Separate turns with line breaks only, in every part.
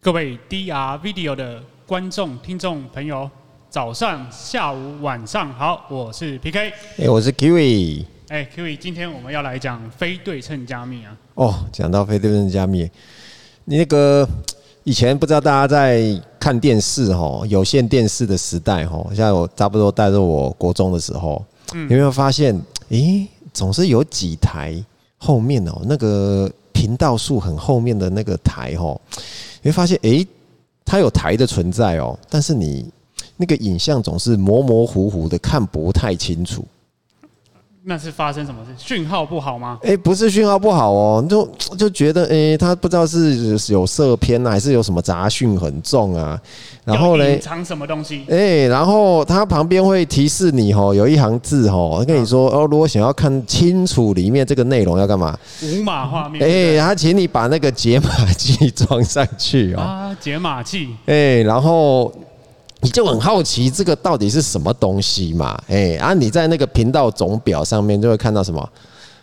各位 DR Video 的观众、听众朋友，早上、下午、晚上好，我是 PK，哎、
欸，我是 Kiwi，
哎，Kiwi，今天我们要来讲非对称加密啊。
哦，讲到非对称加密，你那个以前不知道大家在看电视哈，有线电视的时代哈，像我差不多带着我国中的时候，嗯、有没有发现？哎、欸，总是有几台后面哦，那个频道数很后面的那个台哈。你会发现，哎、它有台的存在哦，但是你那个影像总是模模糊糊的，看不太清楚。
那是发生什么事？讯号不好吗？
哎，不是讯号不好哦，就就觉得哎，他不知道是有色偏啊，还是有什么杂讯很重啊。然后呢，
隐藏什么东西？
哎，然后它旁边会提示你哦，有一行字哦，跟你说哦，如果想要看清楚里面这个内容要干嘛？
五码画面。
哎，他请你把那个解码器装上去哦。
啊，解码器。
哎，然后。你就很好奇这个到底是什么东西嘛？哎，啊，你在那个频道总表上面就会看到什么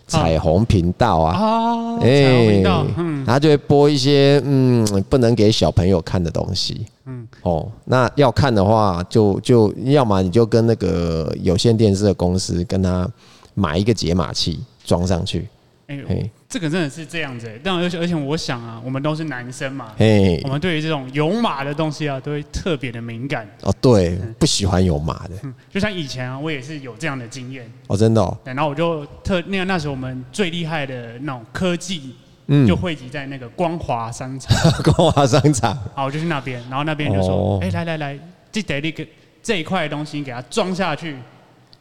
彩虹频道啊？
哦，彩虹频道，嗯，
它就会播一些嗯不能给小朋友看的东西。嗯，哦，那要看的话就，就就要么你就跟那个有线电视的公司跟他买一个解码器装上去。
哎呦，这个真的是这样子，但而且而且我想啊，我们都是男生嘛，
嘿，
我们对于这种有码的东西啊，都会特别的敏感。
哦，对，不喜欢有码的。
嗯，就像以前啊，我也是有这样的经验。
哦，真的哦。
然后我就特那个那时候我们最厉害的那种科技，嗯，就汇集在那个光华商场。
光华商场。
好，我就去那边，然后那边就说，哎，来来来，这得那个这一块东西给它装下去。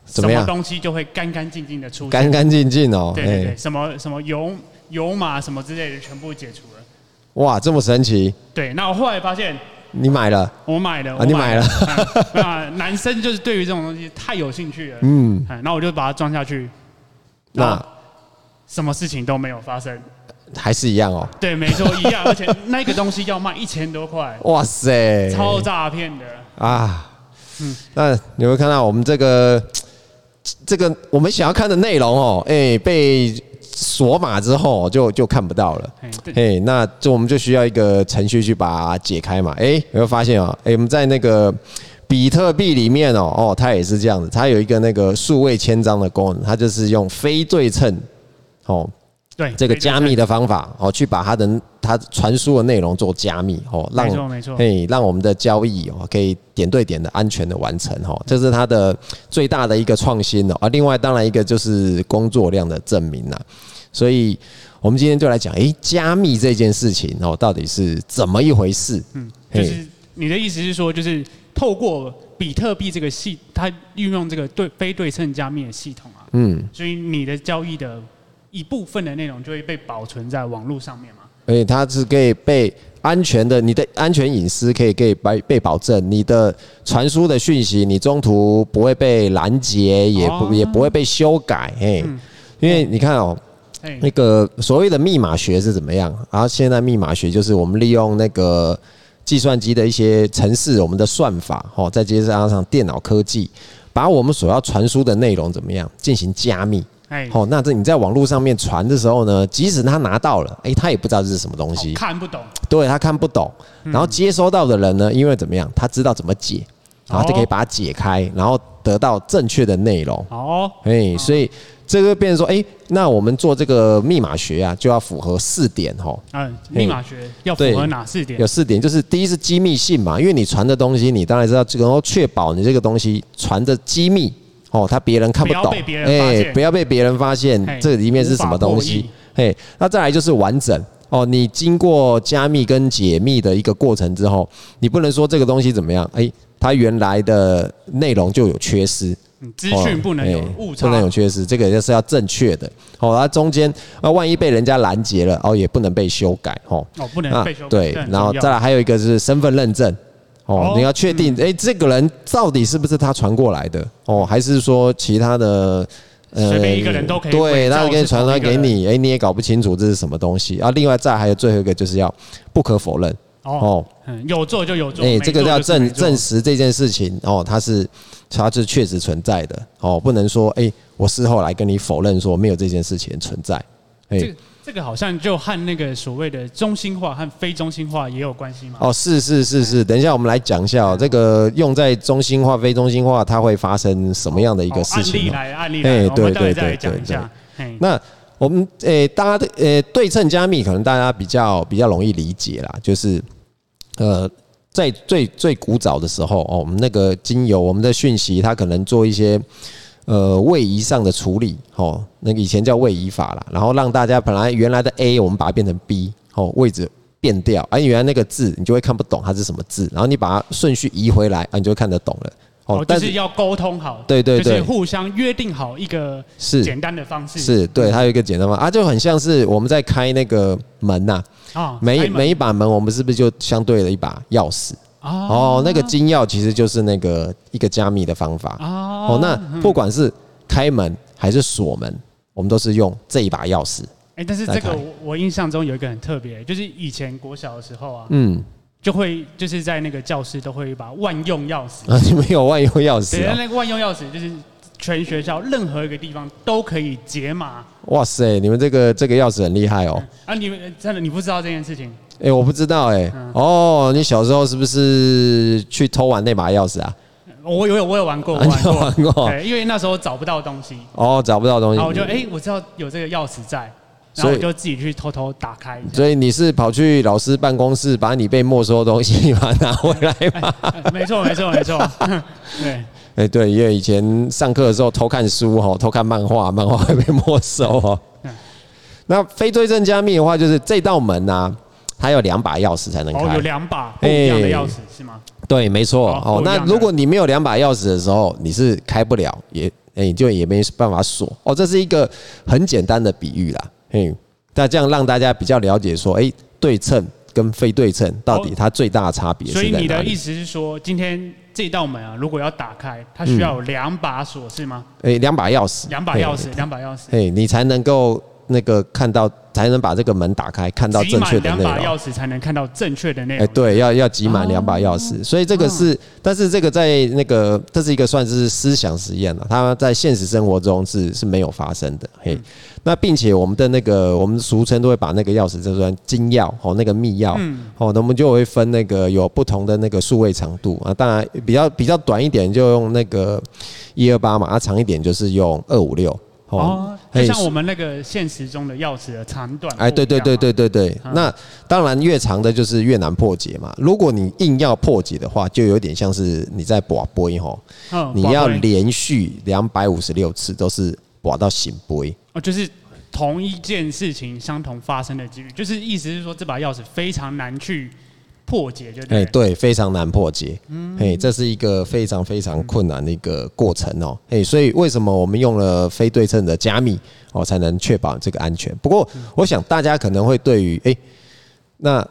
什么东西就会干干净净的出现，
干干净净哦。
对对对，什么什么油油码什么之类的全部解除了。
哇，这么神奇！
对，那我后来发现
你买了，
我买了，
啊，你买了。
那男生就是对于这种东西太有兴趣了，嗯，那我就把它装下去，那什么事情都没有发生，
还是一样哦。
对，没错，一样，而且那个东西要卖一千多块，
哇塞，
超诈骗的
啊！嗯，那你会看到我们这个。这个我们想要看的内容哦，哎，被锁码之后就就看不到了，哎，那就我们就需要一个程序去把它解开嘛，哎，有没有发现啊？哎，我们在那个比特币里面哦，哦，它也是这样子，它有一个那个数位签章的功能，它就是用非对称，哦。
对
这个加密的方法哦，去把它的它传输的内容做加密哦，让没错没错，嘿，让我们的交易哦可以点对点的安全的完成哦，这是它的最大的一个创新哦。啊，另外当然一个就是工作量的证明啊。所以我们今天就来讲，诶，加密这件事情哦，到底是怎么一回事？
嗯，就是你的意思是说，就是透过比特币这个系，它运用这个对非对称加密的系统啊，嗯，所以你的交易的。一部分的内容就会被保存在网络上面嘛？
而且它是可以被安全的，你的安全隐私可以可以被被保证，你的传输的讯息你中途不会被拦截，也不也不会被修改，嘿，因为你看哦，那个所谓的密码学是怎么样？然后现在密码学就是我们利用那个计算机的一些程式，我们的算法，哦，再接上上电脑科技，把我们所要传输的内容怎么样进行加密。好，那这你在网络上面传的时候呢，即使他拿到了，诶，他也不知道这是什么东西，
看不懂，
对，他看不懂。然后接收到的人呢，因为怎么样，他知道怎么解，然后就可以把它解开，然后得到正确的内容。哦，哎，所以这个变成说，诶，那我们做这个密码学啊，就要符合四点哈。
嗯，密码学要符合哪四点？
有四点，就是第一是机密性嘛，因为你传的东西，你当然知道这个，然后确保你这个东西传的机密。哦，他别人看不懂，哎，不要被别人发现这里面是什么东西，嘿，那再来就是完整。哦，你经过加密跟解密的一个过程之后，你不能说这个东西怎么样，哎，它原来的内容就有缺失，
资讯不能有误差，
不能有缺失，这个就是要正确的，哦，它中间啊，万一被人家拦截了，哦，也不能被修改，哦，
哦，不能被修改，
对，然后再来还有一个是身份认证。哦，你要确定，哎，这个人到底是不是他传过来的？哦，还是说其他的？
呃，随便一个人都可以，
对，他可以传来给你，哎，你也搞不清楚这是什么东西。啊，另外再还有最后一个就是要不可否认。
哦，有做就有做，
哎，这个要证证实这件事情，哦，它是它是确实存在的。哦，不能说，哎，我事后来跟你否认说没有这件事情存在。哎，
这个好像就和那个所谓的中心化和非中心化也有关系吗？
哦，是是是是，等一下我们来讲一下哦，这个用在中心化、非中心化，它会发生什么样的一个事情？
案例来，案例来，哎，对对对对对。
那我们诶，大家的诶，对称加密可能大家比较比较容易理解啦，就是呃，在最最古早的时候哦，我们那个经由我们的讯息，它可能做一些。呃，位移上的处理，哦，那个以前叫位移法啦，然后让大家本来原来的 A，我们把它变成 B，哦，位置变掉，而原来那个字你就会看不懂它是什么字，然后你把它顺序移回来，啊，你就会看得懂了。
哦，但是要沟通好，
对对对，
就是互相约定好一个是简单的方式，
是对，它有一个简单方啊，就很像是我们在开那个门呐，啊，每每一把门，我们是不是就相对了一把钥匙？哦，那个金钥其实就是那个一个加密的方法。哦，那不管是开门还是锁门，我们都是用这一把钥匙。
哎，但是这个我印象中有一个很特别，就是以前国小的时候啊，嗯，就会就是在那个教室都会有一把万用钥匙。
啊，你们有万用钥匙？
对，那个万用钥匙就是全学校任何一个地方都可以解码。
哇塞，你们这个这个钥匙很厉害哦。
啊，你们真的你不知道这件事情？
哎，我不知道哎。哦，你小时候是不是去偷玩那把钥匙啊？
我有，我有玩过，我玩过。对，因为那时候找不到东西。
哦，找不到东西。
然后我就哎，我知道有这个钥匙在，然后我就自己去偷偷打开。
所以你是跑去老师办公室，把你被没收的东西 把它拿回来吗？
没错，没错，没错。对。
哎，对，因为以前上课的时候偷看书哈，偷看漫画，漫画会被没收哦。那非对称加密的话，就是这道门呐，它有两把钥匙才能开。
哦，有两把不一样的钥匙是吗？
对，没错。哦，那如果你没有两把钥匙的时候，你是开不了，也哎，就也没办法锁。哦，这是一个很简单的比喻啦。嘿，那这样让大家比较了解说，哎，对称跟非对称到底它最大的差别？所以
你的意思是说，今天这道门啊，如果要打开，它需要有两把锁是吗？
哎，两把钥匙。
两把钥匙，两把钥匙。
哎，你才能够。那个看到才能把这个门打开，看到正确的内容。两把
钥匙才能看到正确的内容。
哎，对，要要集满两把钥匙，所以这个是，但是这个在那个这是一个算是思想实验了，它在现实生活中是是没有发生的。嘿，那并且我们的那个我们俗称都会把那个钥匙叫做金钥哦，那个密钥哦，那我们就会分那个有不同的那个数位长度啊，当然比较比较短一点就用那个一二八嘛，啊长一点就是用二五六。
哦，就像我们那个现实中的钥匙的长短，
哎，对对对对对对。那当然越长的就是越难破解嘛。如果你硬要破解的话，就有点像是你在博杯吼，你要连续两百五十六次都是拔到圣杯。
哦，就是同一件事情相同发生的几率，就是意思是说这把钥匙非常难去。破解就对，
对，非常难破解，嗯，嘿，这是一个非常非常困难的一个过程哦，嘿，所以为什么我们用了非对称的加密哦，才能确保这个安全？不过，我想大家可能会对于，哎，那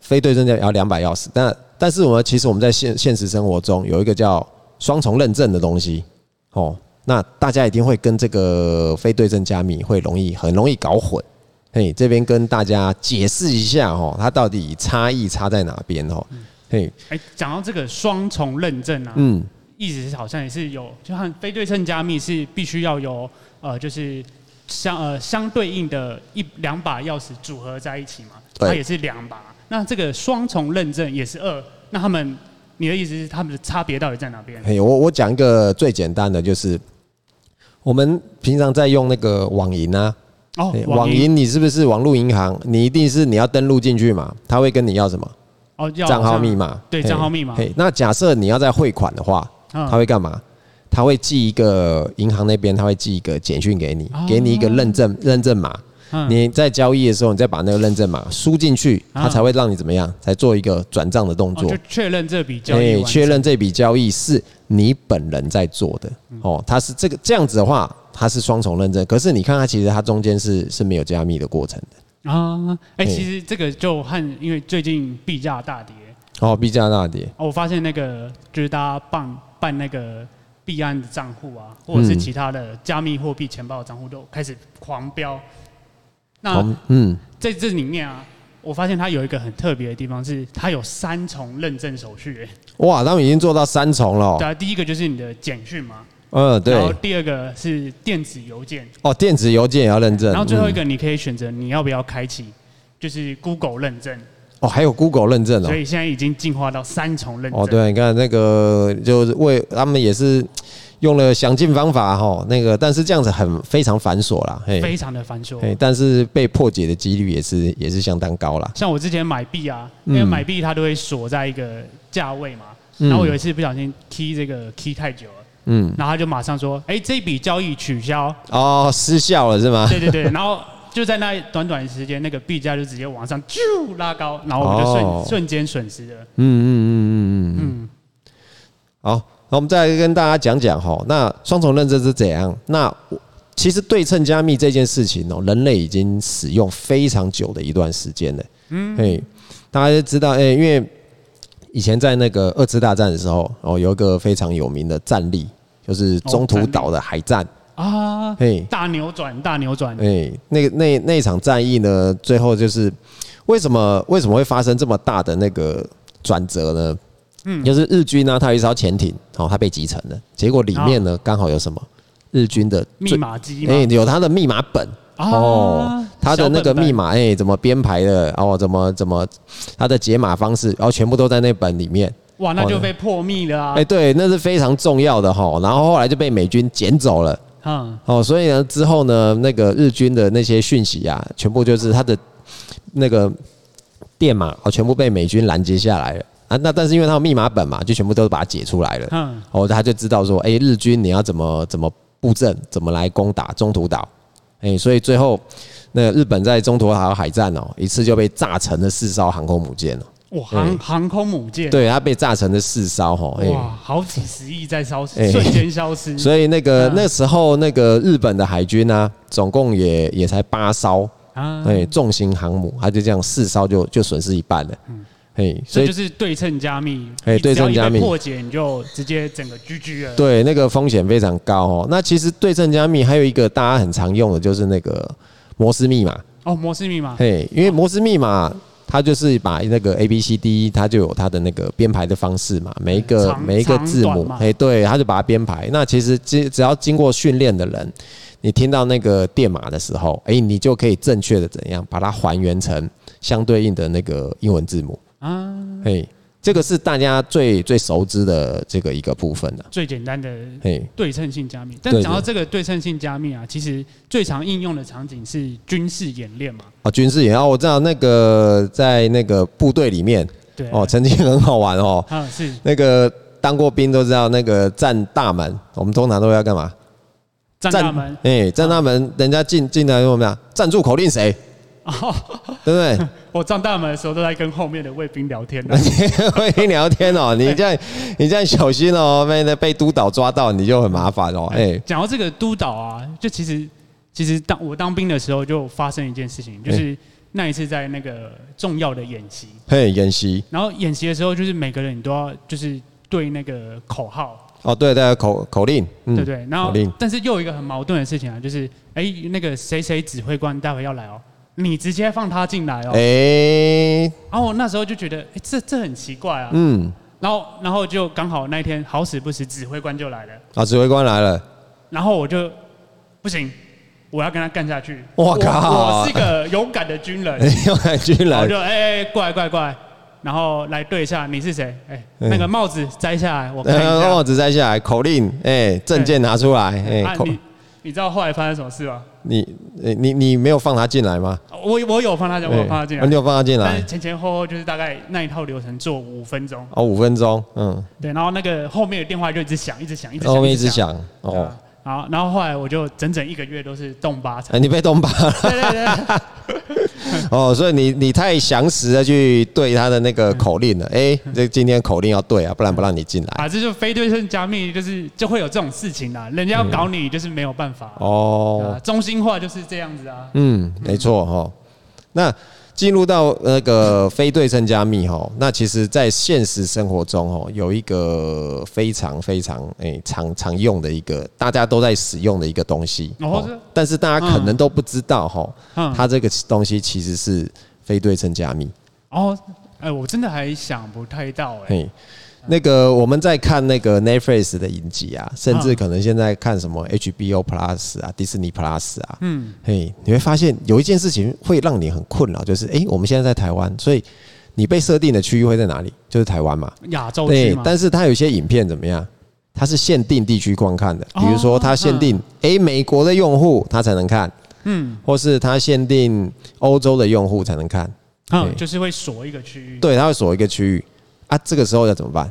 非对称要两把钥匙，那但是我们其实我们在现现实生活中有一个叫双重认证的东西，哦，那大家一定会跟这个非对称加密会容易很容易搞混。嘿，这边跟大家解释一下哦，它到底差异差在哪边哦？嘿，
哎，讲到这个双重认证啊，嗯，意思是好像也是有，就像非对称加密是必须要有呃，就是相呃相对应的一两把钥匙组合在一起嘛，它也是两把。那这个双重认证也是二，那他们你的意思是他们的差别到底在哪边？
嘿，我我讲一个最简单的，就是我们平常在用那个网银啊。哦，网银你是不是网络银行？你一定是你要登录进去嘛？他会跟你要什么？哦，账号密码。
对，账号密码。
嘿，那假设你要在汇款的话，他会干嘛？他会寄一个银行那边，他会寄一个简讯给你，给你一个认证认证码。你在交易的时候，你再把那个认证码输进去，他才会让你怎么样？才做一个转账的动作，
就确认这笔交易。哎，
确认这笔交易是你本人在做的。哦，他是这个这样子的话。它是双重认证，可是你看它其实它中间是是没有加密的过程的
啊。哎，其实这个就和因为最近币价大跌
哦，币价大跌
哦，我发现那个就是大家办办那个币安的账户啊，或者是其他的加密货币钱包的账户都开始狂飙。那嗯，在这里面啊，我发现它有一个很特别的地方，是它有三重认证手续。
哇，他们已经做到三重了。
对啊，第一个就是你的简讯嘛。
嗯，对。
然后第二个是电子邮件。
哦，电子邮件也要认证。
然后最后一个，你可以选择你要不要开启，就是 Google 认证。
哦，还有 Google 认证哦。
所以现在已经进化到三重认证。
哦，对，你看那个就是为他们也是。用了想尽方法哈，那个但是这样子很非常繁琐啦，嘿
非常的繁琐，嘿
但是被破解的几率也是也是相当高啦。
像我之前买币啊，因为买币它都会锁在一个价位嘛，然后我有一次不小心 key 这个 key 太久了，嗯，然后他就马上说，哎，这笔交易取消，
哦，失效了是吗？
对对对，然后就在那短短时间，那个币价就直接往上就拉高，然后我们就瞬瞬间损失了。嗯嗯嗯嗯嗯嗯，
好。那我们再来跟大家讲讲哈，那双重认证是怎样？那其实对称加密这件事情哦，人类已经使用非常久的一段时间了。嗯，嘿，大家就知道，哎，因为以前在那个二次大战的时候，哦，有一个非常有名的战例，就是中途岛的海战。
啊，嘿，大扭转，大扭转，
哎，那个那那一场战役呢，最后就是为什么为什么会发生这么大的那个转折呢？嗯，就是日军呢，它有一艘潜艇，哦，它被击沉了。结果里面呢，刚好有什么？日军的
密码机，
哎，有它的密码本哦，他的那个密码，哎，怎么编排的？哦，怎么怎么，他的解码方式，然后全部都在那本里面。
哇，那就被破密了啊！
哎，对，那是非常重要的哈。然后后来就被美军捡走了。嗯，哦，所以呢，之后呢，那个日军的那些讯息啊，全部就是他的那个电码，哦，全部被美军拦截下来了。啊，那但是因为他有密码本嘛，就全部都把它解出来了。嗯，哦，他就知道说，哎，日军你要怎么怎么布阵，怎么来攻打中途岛，哎，所以最后那日本在中途岛海战哦，一次就被炸沉了四艘航空母舰哦。
哇，航航空母舰。
对，它被炸成了四艘哈。
哇，好几十亿在消失，瞬间消失。
所以那个那时候那个日本的海军呢，总共也也才八艘啊，哎，重型航母，它就这样四艘就就损失一半了。嗯。
嘿，所以就是对称加密，
哎，对称加密
破解你就直接整个 GG 了。
对，那个风险非常高哦。那其实对称加密还有一个大家很常用的，就是那个摩斯密码。
哦，摩斯密码。
嘿，因为摩斯密码它就是把那个 A B C D，它就有它的那个编排的方式嘛，每一个每一个字母，哎，对，它就把它编排。那其实只只要经过训练的人，你听到那个电码的时候，哎，你就可以正确的怎样把它还原成相对应的那个英文字母。啊，嘿，这个是大家最最熟知的这个一个部分的，
最简单的嘿对称性加密。但讲到这个对称性加密啊，其实最常应用的场景是军事演练嘛。
啊，军事演练，哦，我知道那个在那个部队里面，对哦，曾经很好玩哦。啊，是那个当过兵都知道，那个站大门，我们通常都要干嘛？
站大门，
哎，站大门，人家进进来说什么呀？站住口令谁？哦，对不对？
我站大门的时候都在跟后面的卫兵聊天
呢。卫兵聊天哦，你这样 你这样小心哦，万一被督导抓到，你就很麻烦哦。哎，讲
到这个督导啊，就其实其实当我当兵的时候就发生一件事情，就是那一次在那个重要的演习，
嘿，演习。
然后演习的时候，就是每个人你都要就是对那个口号。
哦，对对，口口令，
对对。然后，但是又有一个很矛盾的事情啊，就是哎，那个谁谁指挥官待会要来哦。你直接放他进来哦，哎，然后我那时候就觉得，哎，这这很奇怪啊，嗯，然后然后就刚好那一天好死不死，指挥官就来了，
啊，指挥官来了，
然后我就不行，我要跟他干下去，
我靠，
我是一个勇敢的军人，
勇敢军人，
我就哎哎，过来过来过来，然后来对一下，你是谁？哎，那个帽子摘下来，我看一下，
帽子摘下来，口令，哎，证件拿出来，哎，
你你知道后来发生什么事吗？
你你你没有放他进来吗？
我我有放他进，我有放他进来。
你有放他进来？
但是前前后后就是大概那一套流程做五分钟。
哦，五分钟，嗯。对，
然后那个后面的电话就一直响，一直响，一直响。
后面一直响，哦。
好，然后后来我就整整一个月都是动八成。
你被动八了。对对对。哦，所以你你太详实的去对他的那个口令了，哎，这今天口令要对啊，不然不让你进来。
啊，这就非对称加密，就是就会有这种事情啦，人家要搞你就是没有办法。哦。中心化就是这样子啊。
嗯，没错哈。那。进入到那个非对称加密哈，那其实，在现实生活中哦，有一个非常非常诶常常用的一个大家都在使用的一个东西，但是大家可能都不知道哈，它这个东西其实是非对称加密。
哦，哎，我真的还想不太到哎。
那个我们在看那个 Netflix 的影集啊，甚至可能现在看什么 HBO Plus 啊、Disney Plus 啊，嗯，嘿，你会发现有一件事情会让你很困扰，就是哎，我们现在在台湾，所以你被设定的区域会在哪里？就是台湾嘛，
亚洲嘛。
对，但是它有些影片怎么样？它是限定地区观看的，比如说它限定哎美国的用户他才能看，嗯，或是它限定欧洲的用户才能看，
嗯，就是会锁一个区域，
对，它会锁一个区域。啊，这个时候要怎么办？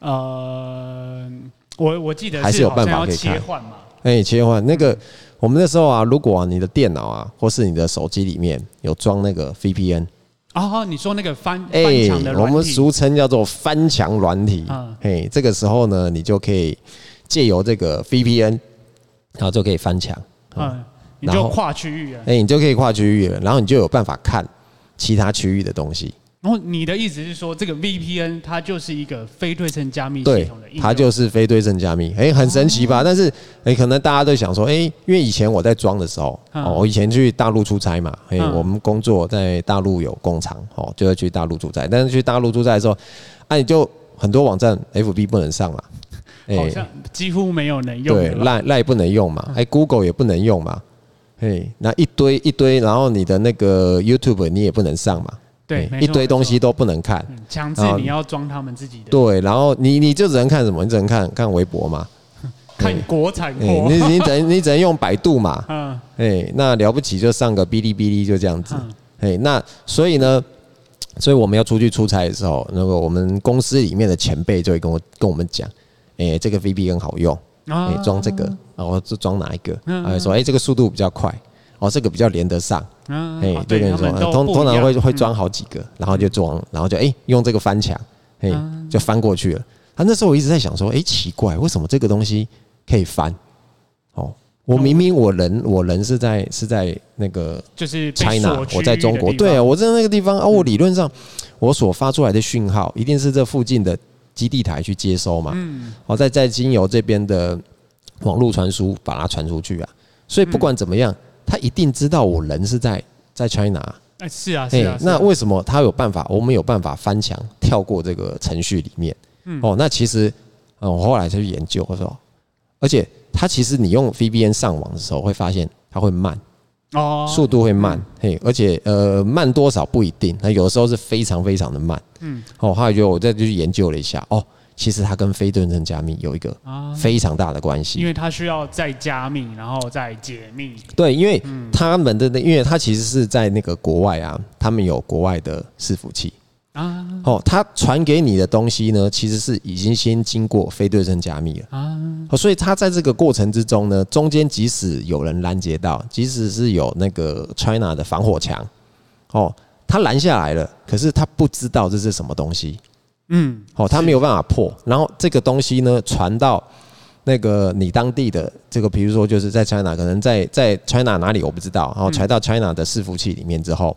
呃，我我记得
还是有办法可以
切换嘛。
哎，切换那个，我们那时候啊，如果你的电脑啊，或是你的手机里面有装那个 VPN
哦，你说那个翻翻墙的软体，
我们俗称叫做翻墙软体。哎，这个时候呢，你就可以借由这个 VPN，然后就可以翻墙。
嗯，你就跨区域了。
哎，你就可以跨区域了，然后你就有办法看其他区域的东西。
然后你的意思是说，这个 VPN 它就是一个非对称加密系统的
它就是非对称加密，哎，很神奇吧？但是，哎，可能大家都想说，哎，因为以前我在装的时候，哦，我以前去大陆出差嘛，哎，我们工作在大陆有工厂，哦，就要去大陆出差。但是去大陆出差的时候，啊，你就很多网站 FB 不能上嘛，
好像几乎没有能用，
对，赖赖不能用嘛，哎，Google 也不能用嘛，哎，那一堆一堆，然后你的那个 YouTube 你也不能上嘛。
对，
一堆东西都不能看，
强制你要装他们自己的。
对，然后你你就只能看什么？你只能看看微博嘛，
看国产
货。你你只能你只能用百度嘛。嗯。哎，那了不起就上个哔哩哔哩就这样子。哎，那所以呢，所以我们要出去出差的时候，那个我们公司里面的前辈就会跟我跟我们讲，哎，这个 VPN 好用，哎，装这个，然后就装哪一个？哎，说哎，这个速度比较快。哦，这个比较连得上，哎，就跟你说，通通常会会装好几个，然后就装，然后就哎用这个翻墙，哎就翻过去了。他那时候我一直在想说，哎奇怪，为什么这个东西可以翻？哦，我明明我人我人是在是在那个
就是
China，我在中国，对啊，我在那个地方啊，我理论上我所发出来的讯号一定是这附近的基地台去接收嘛，嗯，好，再再经由这边的网络传输把它传出去啊，所以不管怎么样。他一定知道我人是在在 China，
哎，是啊，是啊，
那为什么他有办法，我们有办法翻墙跳过这个程序里面？嗯。哦，那其实，嗯我后来才去研究，我说，而且他其实你用 VPN 上网的时候会发现它会慢，哦，速度会慢，嘿，而且呃慢多少不一定，那有的时候是非常非常的慢，嗯，哦，后来就我再去研究了一下，哦。其实它跟非对称加密有一个非常大的关系，
因为它需要再加密，然后再解密。
对，因为他们的，因为它其实是在那个国外啊，他们有国外的伺服器啊。哦，它传给你的东西呢，其实是已经先经过非对称加密了啊。所以它在这个过程之中呢，中间即使有人拦截到，即使是有那个 China 的防火墙，哦，他拦下来了，可是他不知道这是什么东西。嗯，好，它没有办法破，然后这个东西呢传到那个你当地的这个，比如说就是在 China，可能在在 China 哪里我不知道，然后传到 China 的伺服器里面之后，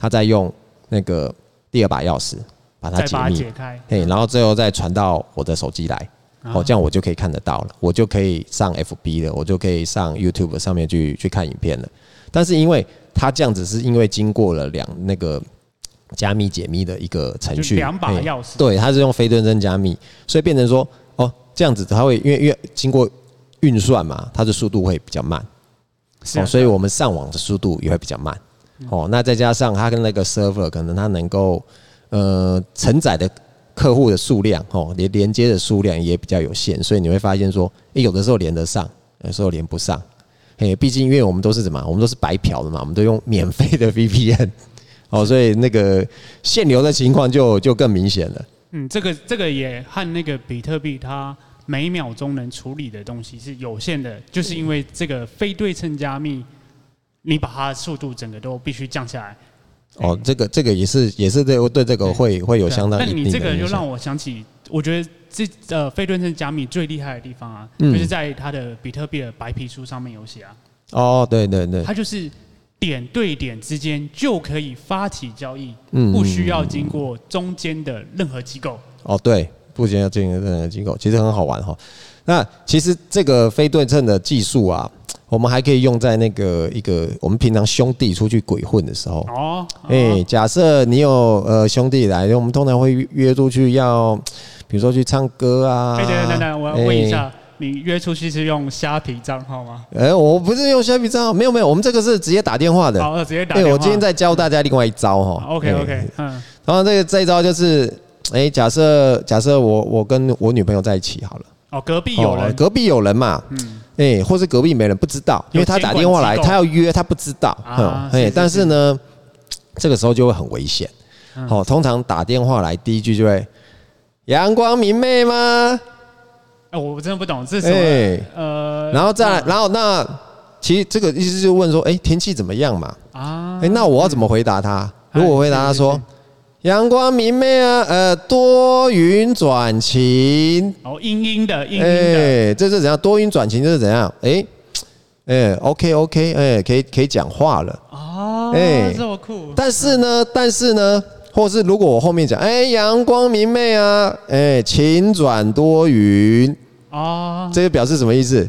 他再用那个第二把钥匙把它解密，解开，嘿，然后最后再传到我的手机来，哦，这样我就可以看得到了，我就可以上 FB 了，我就可以上 YouTube 上面去去看影片了。但是因为他这样子是因为经过了两那个。加密解密的一个程序，
两把钥匙，
对，它是用非对称加密，所以变成说，哦，这样子它会因为因为经过运算嘛，它的速度会比较慢，哦，所以我们上网的速度也会比较慢，哦，那再加上它跟那个 server 可能它能够呃承载的客户的数量，哦，连连接的数量也比较有限，所以你会发现说，诶，有的时候连得上，有时候连不上，嘿，毕竟因为我们都是什么，我们都是白嫖的嘛，我们都用免费的 VPN。哦，所以那个限流的情况就就更明显了。
嗯，这个这个也和那个比特币它每秒钟能处理的东西是有限的，就是因为这个非对称加密，你把它的速度整个都必须降下来。
哦，这个这个也是也是对对这个会会有相当。
那你这个就让我想起，我觉得这呃非对称加密最厉害的地方啊，就是在它的比特币的白皮书上面有写啊。
哦，对对对，
它就是。点对点之间就可以发起交易，不需要经过中间的任何机构。
哦，对，不需要经过任何机构，其实很好玩哈。那其实这个非对称的技术啊，我们还可以用在那个一个我们平常兄弟出去鬼混的时候。哦，哎，假设你有呃兄弟来，我们通常会约出去要比如说去唱歌啊。
哎，等等等等，我要问一下，你约出去是用虾皮账号吗？
哎，我不是用虾皮账号，没有没有，我们这个是直接打电话的。
好，直接打电话。
我今天在教大家另外一招哈。
OK OK，嗯。
然后这个这一招就是，哎，假设假设我我跟我女朋友在一起好了。
哦，隔壁有人，
隔壁有人嘛。嗯。哎，或是隔壁没人不知道，因为他打电话来，他要约，他不知道。啊。哎，但是呢，这个时候就会很危险。好，通常打电话来第一句就会“阳光明媚吗？”
哎，我真的不懂这是什么。呃，
然后再来，然后那其实这个意思就问说：“哎，天气怎么样嘛？”啊，哎，那我要怎么回答他？如果回答他说：“阳光明媚啊，呃，多云转晴。”
哦，阴阴的，阴阴的。哎，
这是怎样？多云转晴，这是怎样？哎，哎，OK OK，哎，可以可以讲话了。
哦，哎，这么酷。
但是呢，但是呢。或是如果我后面讲，哎，阳光明媚啊，哎，晴转多云啊，这个表示什么意思？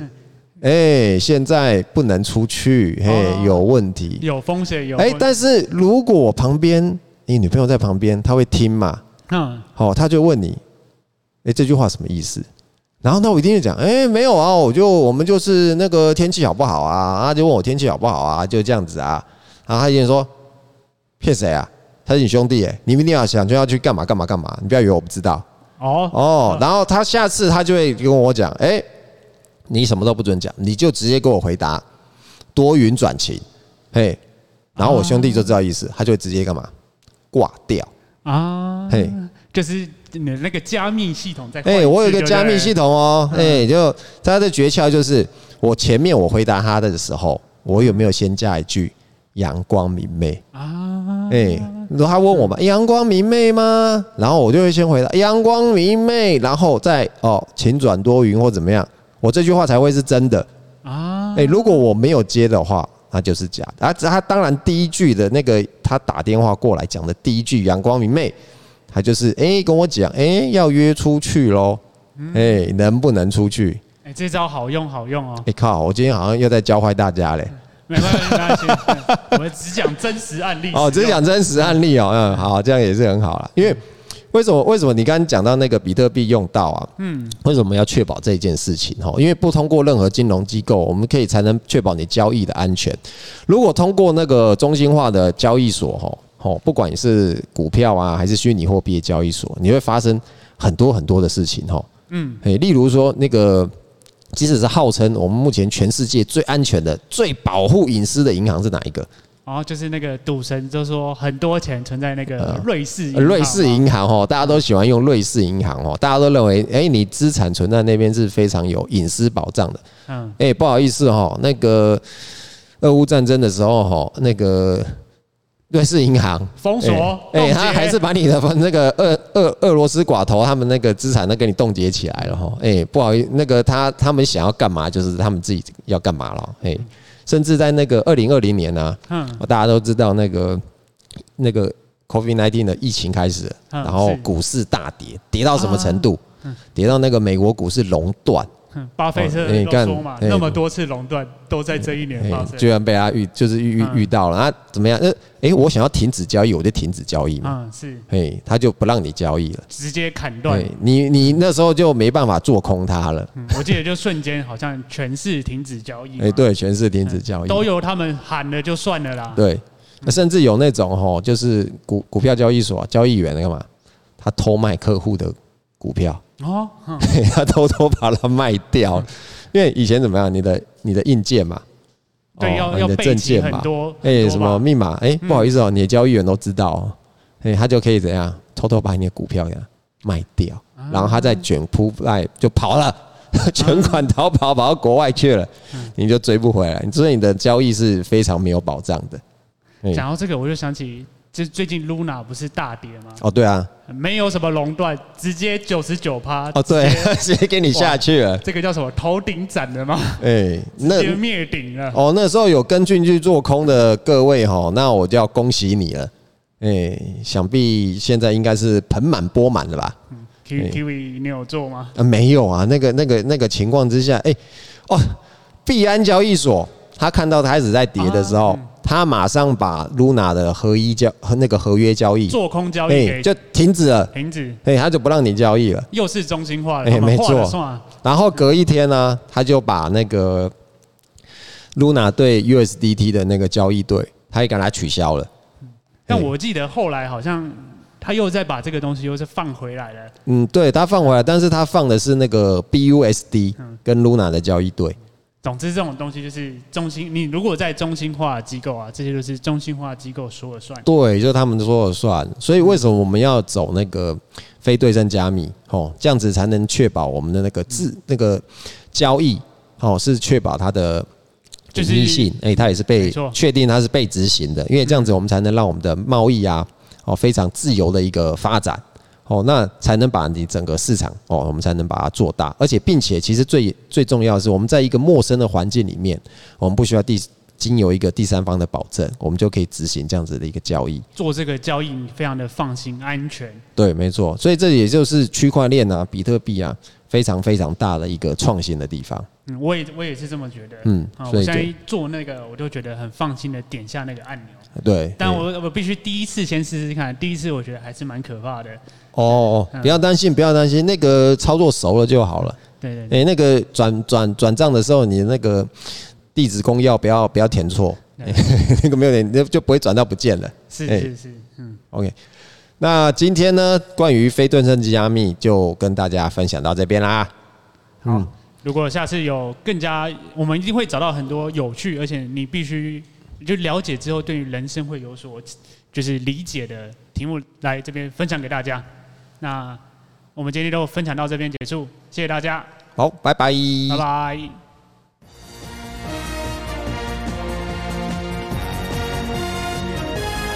哎，现在不能出去，嘿，有问题，
有风险，有。
哎，但是如果旁边你女朋友在旁边，她会听嘛？嗯，好，她就问你，哎，这句话什么意思？然后那我一定会讲，哎，没有啊，我就我们就是那个天气好不好啊？她就问我天气好不好啊？就这样子啊。然后她一定说，骗谁啊？他是你兄弟哎，你一定要想就要去干嘛干嘛干嘛，你不要以为我不知道哦。哦。然后他下次他就会跟我讲，哎，你什么都不准讲，你就直接给我回答多云转晴，嘿，然后我兄弟就知道意思，他就会直接干嘛？挂掉。啊，嘿，
就是你那个加密系统在
哎，我有一个加密系统哦，哎，就他的诀窍就是我前面我回答他的时候，我有没有先加一句阳光明媚？啊，哎。如果他问我嘛，阳光明媚吗？然后我就会先回答阳光明媚，然后再哦，晴转多云或怎么样，我这句话才会是真的啊。哎，如果我没有接的话，那就是假的。啊，他当然第一句的那个他打电话过来讲的第一句阳光明媚，他就是哎跟我讲哎要约出去喽，哎能不能出去？
哎，这招好用好用哦。
哎靠，我今天好像又在教坏大家嘞。
没关系，没关系。我们只讲真实案例。
哦，只讲真实案例哦。嗯，好，这样也是很好了。因为为什么？为什么你刚刚讲到那个比特币用到啊？嗯，为什么要确保这件事情？哈，因为不通过任何金融机构，我们可以才能确保你交易的安全。如果通过那个中心化的交易所，哈，哦，不管你是股票啊，还是虚拟货币的交易所，你会发生很多很多的事情，哈。嗯，诶，例如说那个。即使是号称我们目前全世界最安全的、最保护隐私的银行是哪一个？
哦，就是那个赌神，就说很多钱存在那个瑞士
瑞士银行哦，大家都喜欢用瑞士银行哦，大家都认为，哎，你资产存在那边是非常有隐私保障的。嗯，哎，不好意思哈，那个俄乌战争的时候哈，那个。瑞士银行。
封锁，
哎，他还是把你的那个俄俄俄罗斯寡头他们那个资产都给你冻结起来了哈，哎，不好意思，那个他他们想要干嘛就是他们自己要干嘛了，哎，甚至在那个二零二零年呢，嗯，大家都知道那个那个 COVID nineteen 的疫情开始，然后股市大跌，跌到什么程度？跌到那个美国股市熔断。
巴菲特都说嘛，那么多次垄断都在这一年发生，
居然被他遇，就是遇遇遇到了啊？怎么样？那哎，我想要停止交易，我就停止交易嘛。嗯，是。哎，他就不让你交易了，
直接砍断。
你你那时候就没办法做空它了。
我记得就瞬间好像全市停止交易。
哎，对，全市停止交易，
都由他们喊了就算了啦。
对，那甚至有那种吼，就是股股票交易所交易员干嘛？他偷卖客户的股票。哦，他偷偷把它卖掉，因为以前怎么样？你的你的硬件嘛，
对，要要证件嘛，
哎，什么密码？哎，不好意思哦，你的交易员都知道，哎，他就可以怎样？偷偷把你的股票呀卖掉，然后他再卷铺盖就跑了，全款逃跑跑到国外去了，你就追不回来，所以你的交易是非常没有保障的。
讲到这个，我就想起。就最近 Luna 不是大跌吗？
哦，对啊，
没有什么垄断，直接九十九趴。
哦，对，直接 给你下去了。
这个叫什么头顶斩的吗？
哎，
那直接灭顶了。
哦，那时候有跟进去做空的各位哈，那我就要恭喜你了。哎，想必现在应该是盆满钵满了吧？嗯
，Kiwi 你有做吗？
啊，没有啊，那个那个那个情况之下，哎，哦，币安交易所他看到它开始在跌的时候。他马上把 Luna 的合一交和那个合约交易
做空交易
就停止了，
停止，
哎，他就不让你交易了，
又是中心化了，
哎，没错。然后隔一天呢，他就把那个 Luna 对 USDT 的那个交易对，他也给他取消了。
但我记得后来好像。他又再把这个东西又是放回来了。
嗯，对，他放回来，但是他放的是那个 BUSD 跟 Luna 的交易对。
总之，这种东西就是中心。你如果在中心化机构啊，这些都是中心化机构说了算。
对，就是他们说了算。所以为什么我们要走那个非对称加密？哦，这样子才能确保我们的那个字那个交易哦，是确保它的隐匿性。哎，它也是被确定它是被执行的，因为这样子我们才能让我们的贸易啊。哦，非常自由的一个发展，哦，那才能把你整个市场哦，我们才能把它做大，而且并且其实最最重要的是，我们在一个陌生的环境里面，我们不需要第经由一个第三方的保证，我们就可以执行这样子的一个交易，
做这个交易你非常的放心安全。
对，没错，所以这也就是区块链啊，比特币啊，非常非常大的一个创新的地方。
嗯，我也我也是这么觉得。嗯，所以我现在做那个，我就觉得很放心的点下那个按钮。
对，
但我我必须第一次先试试看，第一次我觉得还是蛮可怕的。
哦，不要担心，不要担心，那个操作熟了就好了。
对对，对。
哎，那个转转转账的时候，你那个地址公要不要不要填错，那个没有点，那就不会转到不见了。
是是是，嗯。
OK，那今天呢，关于非对称加密就跟大家分享到这边啦。
好，如果下次有更加，我们一定会找到很多有趣，而且你必须。就了解之后，对于人生会有所就是理解的题目，来这边分享给大家。那我们今天就分享到这边结束，谢谢大家。
好，拜拜，
拜拜。